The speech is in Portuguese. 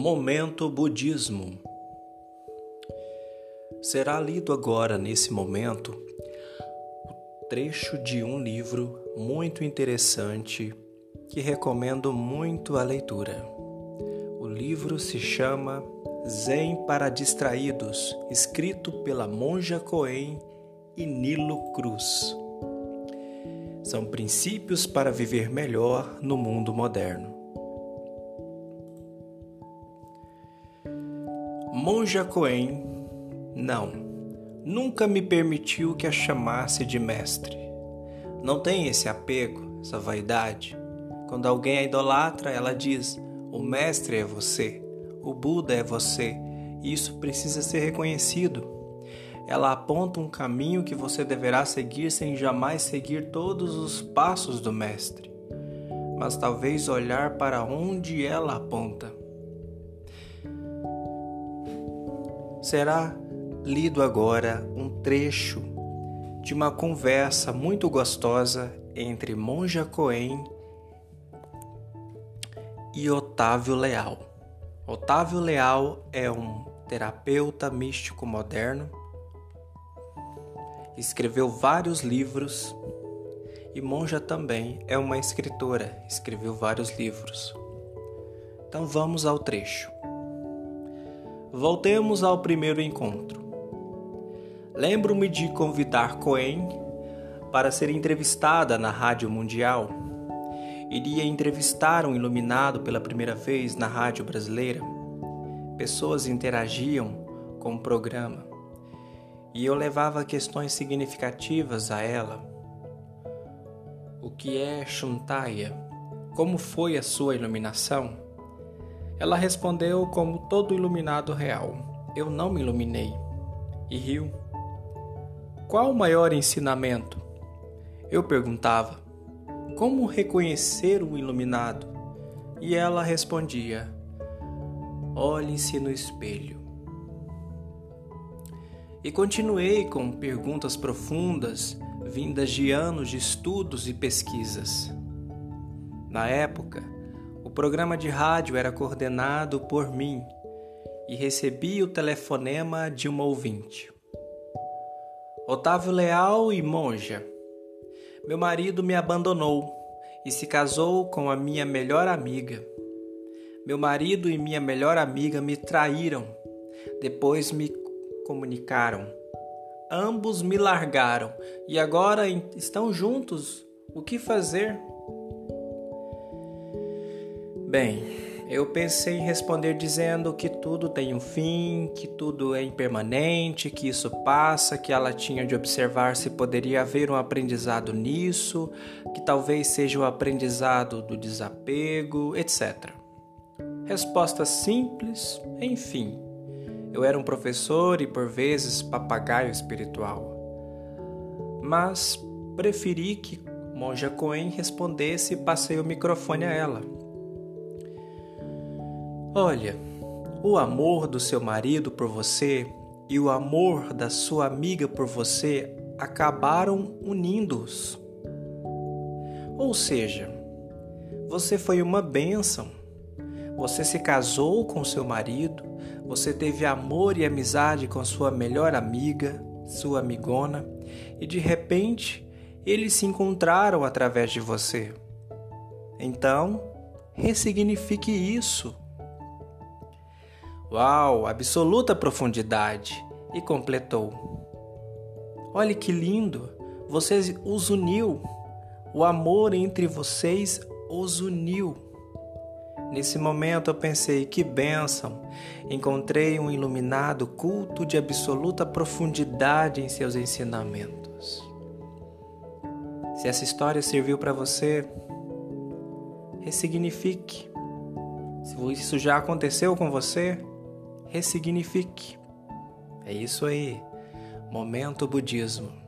Momento Budismo. Será lido agora, nesse momento, o trecho de um livro muito interessante que recomendo muito a leitura. O livro se chama Zen para Distraídos, escrito pela monja Coen e Nilo Cruz. São princípios para viver melhor no mundo moderno. Monja Coen, não, nunca me permitiu que a chamasse de mestre. Não tem esse apego, essa vaidade. Quando alguém a idolatra, ela diz: o mestre é você, o Buda é você, e isso precisa ser reconhecido. Ela aponta um caminho que você deverá seguir sem jamais seguir todos os passos do mestre, mas talvez olhar para onde ela aponta. Será lido agora um trecho de uma conversa muito gostosa entre Monja Coen e Otávio Leal. Otávio Leal é um terapeuta místico moderno, escreveu vários livros e Monja também é uma escritora, escreveu vários livros. Então vamos ao trecho. Voltemos ao primeiro encontro. Lembro-me de convidar Cohen para ser entrevistada na Rádio Mundial. Iria entrevistar um iluminado pela primeira vez na rádio brasileira. Pessoas interagiam com o programa e eu levava questões significativas a ela. O que é Shuntaya? Como foi a sua iluminação? Ela respondeu como todo iluminado real: Eu não me iluminei. E riu. Qual o maior ensinamento? Eu perguntava: Como reconhecer o iluminado? E ela respondia: Olhe-se no espelho. E continuei com perguntas profundas, vindas de anos de estudos e pesquisas. Na época, programa de rádio era coordenado por mim e recebi o telefonema de uma ouvinte. Otávio Leal e Monja. Meu marido me abandonou e se casou com a minha melhor amiga. Meu marido e minha melhor amiga me traíram. Depois me comunicaram. Ambos me largaram e agora estão juntos. O que fazer? Bem, eu pensei em responder dizendo que tudo tem um fim, que tudo é impermanente, que isso passa, que ela tinha de observar se poderia haver um aprendizado nisso, que talvez seja o aprendizado do desapego, etc. Resposta simples, enfim. Eu era um professor e por vezes papagaio espiritual. Mas preferi que Monja Coen respondesse e passei o microfone a ela. Olha, o amor do seu marido por você e o amor da sua amiga por você acabaram unindo-os. Ou seja, você foi uma bênção. Você se casou com seu marido, você teve amor e amizade com sua melhor amiga, sua amigona, e de repente eles se encontraram através de você. Então, ressignifique isso Uau, absoluta profundidade! E completou: Olhe que lindo! Vocês os uniu. O amor entre vocês os uniu. Nesse momento eu pensei: que bênção! Encontrei um iluminado culto de absoluta profundidade em seus ensinamentos. Se essa história serviu para você, ressignifique. Se isso já aconteceu com você, ressignifique. É isso aí. Momento Budismo.